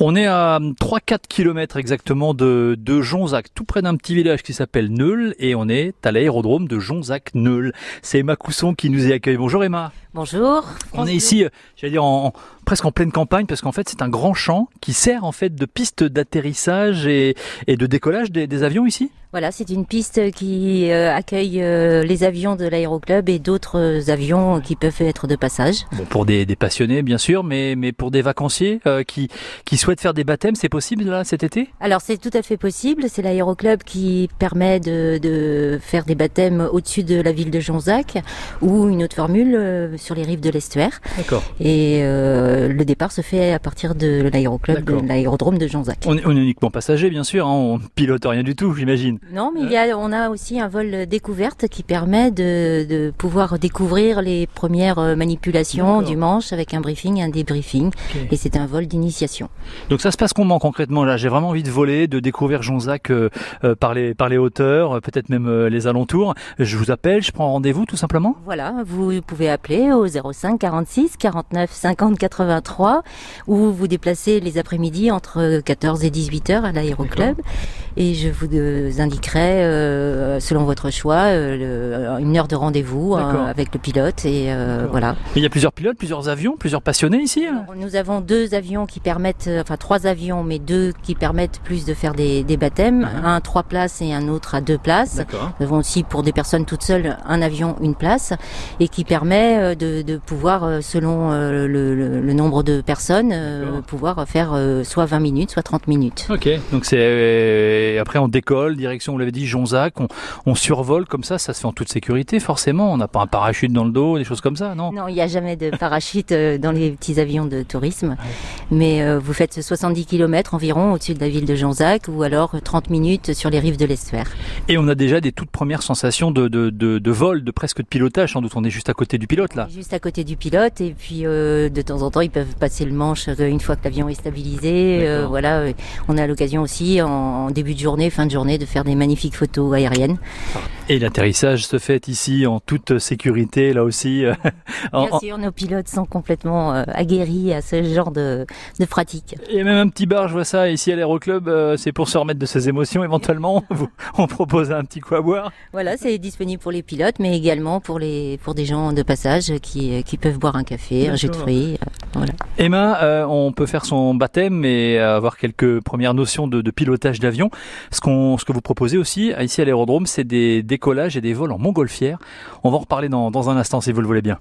On est à 3-4 km exactement de, de Jonzac, tout près d'un petit village qui s'appelle Neul, et on est à l'aérodrome de Jonzac-Neul. C'est Emma Cousson qui nous y accueille. Bonjour Emma. Bonjour. On est ici, j'allais dire, en, presque en pleine campagne, parce qu'en fait c'est un grand champ qui sert en fait de piste d'atterrissage et, et de décollage des, des avions ici Voilà, c'est une piste qui euh, accueille euh, les avions de l'aéroclub et d'autres euh, avions qui peuvent être de passage. Bon, pour des, des passionnés bien sûr, mais, mais pour des vacanciers euh, qui, qui souhaitent faire des baptêmes, c'est possible là cet été? Alors c'est tout à fait possible, c'est l'aéroclub qui permet de, de faire des baptêmes au-dessus de la ville de Jonzac ou une autre formule euh, sur les rives de l'estuaire. D'accord. Et euh, le départ se fait à partir de l'aéroclub, de l'aérodrome de Jonzac. On est, on est uniquement passager bien sûr, hein, on pilote rien du tout j'imagine. Non, mais il y a, on a aussi un vol découverte qui permet de, de pouvoir découvrir les premières euh, manipulations du manche avec un briefing, un débriefing. Et c'est un vol d'initiation. Donc ça se passe comment concrètement là? J'ai vraiment envie de voler, de découvrir Jonzac euh, euh, par, les, par les hauteurs, euh, peut-être même euh, les alentours. Je vous appelle, je prends rendez-vous tout simplement? Voilà, vous pouvez appeler au 05 46 49 50 83 ou vous déplacer les après-midi entre 14 et 18 heures à l'aéroclub et je vous euh, indiquerai euh, selon votre choix euh, le- une heure de rendez-vous hein, avec le pilote et voilà. Il y a plusieurs pilotes, plusieurs avions, plusieurs passionnés ici hein Alors, Nous avons deux avions qui permettent, enfin trois avions, mais deux qui permettent plus de faire des, des baptêmes. Mhm. Un à trois places et un autre à deux places. Nous avons aussi pour des personnes toutes seules un avion, une place, et qui permet de, de pouvoir, selon le, le- le nombre de personnes, pouvoir faire soit 20 minutes, soit 30 minutes. Ok, donc c'est euh, après on décolle, direction, vous l'avez dit, Jonzac, on, on survole comme ça, ça se fait en toute sécurité forcément, on n'a pas un parachute dans le dos, des choses comme ça, non? Non, il n'y a jamais de parachute euh, dans les petits avions de tourisme, mais euh, vous faites 70 km environ au-dessus de la ville de Jonzac, ou alors 30 minutes sur les rives de l'estuaire. Et on a déjà des toutes premières sensations de, de, de, de vol, de presque de pilotage, sans doute on est juste à côté du pilote là. Juste à côté du pilote et puis euh, de temps en temps ils peuvent passer le manche euh, une fois que l'avion est stabilisé. Euh, voilà, euh, on a l'occasion aussi en, en début de journée, fin de journée de faire des magnifiques photos aériennes. Et l'atterrissage se fait ici en toute sécurité, là aussi. euh, en- Bien en- sûr, nos pilotes sont complètement euh, aguerris à ce genre de, de pratique. Et même un petit bar, je vois ça ici à l'Aéroclub, euh, c'est pour se remettre de ses émotions éventuellement. On propose un petit coup à boire. Voilà, c'est disponible pour les pilotes, mais également pour les pour des gens de passage qui, qui peuvent boire un café, un jus de fruits. euh, voilà. Emma, on peut faire son baptême et avoir quelques premières notions de, de pilotage d'avion. Ce, qu'on, ce que vous proposez aussi ici à l'aérodrome, c'est des décollages et des vols en montgolfière. On va en reparler dans un instant si vous le voulez bien.